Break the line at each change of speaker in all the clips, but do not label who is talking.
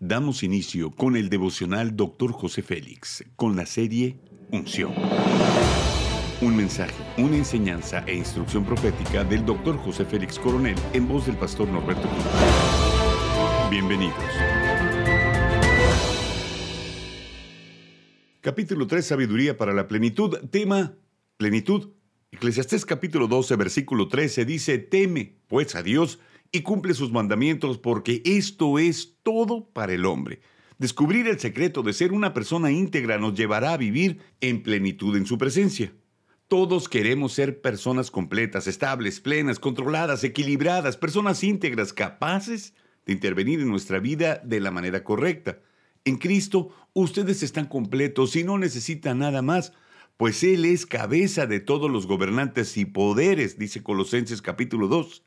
damos inicio con el devocional Dr. José Félix, con la serie Unción. Un mensaje, una enseñanza e instrucción profética del Dr. José Félix Coronel en voz del pastor Norberto Cruz. Bienvenidos. Capítulo 3, Sabiduría para la Plenitud. Tema, plenitud. Eclesiastés capítulo 12, versículo 13 dice, teme pues a Dios y cumple sus mandamientos porque esto es todo para el hombre. Descubrir el secreto de ser una persona íntegra nos llevará a vivir en plenitud en su presencia. Todos queremos ser personas completas, estables, plenas, controladas, equilibradas, personas íntegras, capaces de intervenir en nuestra vida de la manera correcta. En Cristo ustedes están completos y no necesitan nada más, pues Él es cabeza de todos los gobernantes y poderes, dice Colosenses capítulo 2.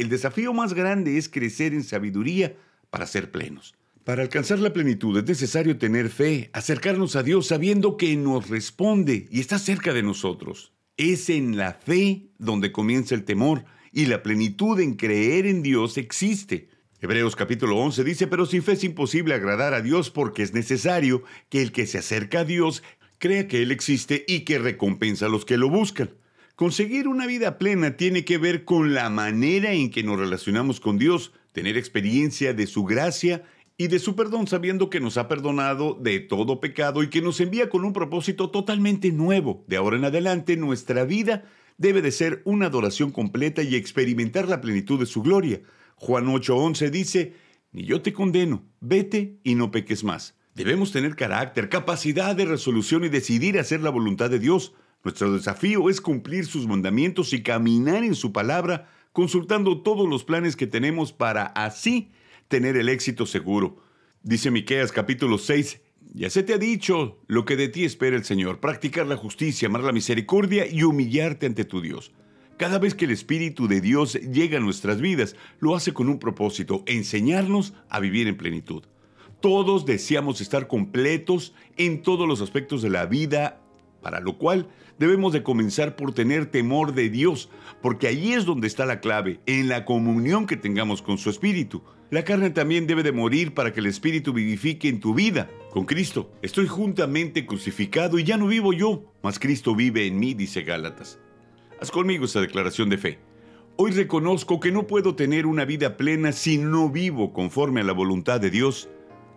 El desafío más grande es crecer en sabiduría para ser plenos. Para alcanzar la plenitud es necesario tener fe, acercarnos a Dios sabiendo que nos responde y está cerca de nosotros. Es en la fe donde comienza el temor y la plenitud en creer en Dios existe. Hebreos capítulo 11 dice, pero sin fe es imposible agradar a Dios porque es necesario que el que se acerca a Dios crea que Él existe y que recompensa a los que lo buscan. Conseguir una vida plena tiene que ver con la manera en que nos relacionamos con Dios, tener experiencia de su gracia y de su perdón sabiendo que nos ha perdonado de todo pecado y que nos envía con un propósito totalmente nuevo. De ahora en adelante nuestra vida debe de ser una adoración completa y experimentar la plenitud de su gloria. Juan 8:11 dice, ni yo te condeno, vete y no peques más. Debemos tener carácter, capacidad de resolución y decidir hacer la voluntad de Dios. Nuestro desafío es cumplir sus mandamientos y caminar en su palabra, consultando todos los planes que tenemos para así tener el éxito seguro. Dice Miqueas capítulo 6, ya se te ha dicho lo que de ti espera el Señor, practicar la justicia, amar la misericordia y humillarte ante tu Dios. Cada vez que el Espíritu de Dios llega a nuestras vidas, lo hace con un propósito, enseñarnos a vivir en plenitud. Todos deseamos estar completos en todos los aspectos de la vida para lo cual debemos de comenzar por tener temor de Dios, porque ahí es donde está la clave, en la comunión que tengamos con su Espíritu. La carne también debe de morir para que el Espíritu vivifique en tu vida. Con Cristo, estoy juntamente crucificado y ya no vivo yo, mas Cristo vive en mí, dice Gálatas. Haz conmigo esa declaración de fe. Hoy reconozco que no puedo tener una vida plena si no vivo conforme a la voluntad de Dios.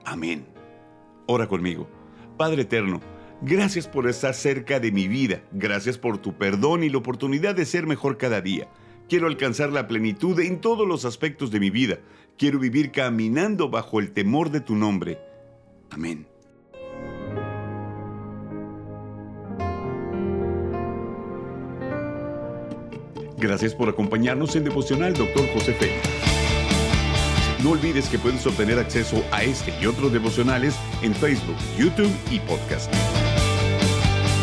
Amén. Ora conmigo. Padre eterno, Gracias por estar cerca de mi vida. Gracias por tu perdón y la oportunidad de ser mejor cada día. Quiero alcanzar la plenitud en todos los aspectos de mi vida. Quiero vivir caminando bajo el temor de tu nombre. Amén. Gracias por acompañarnos en Devocional Dr. José Félix. No olvides que puedes obtener acceso a este y otros devocionales en Facebook, YouTube y podcast.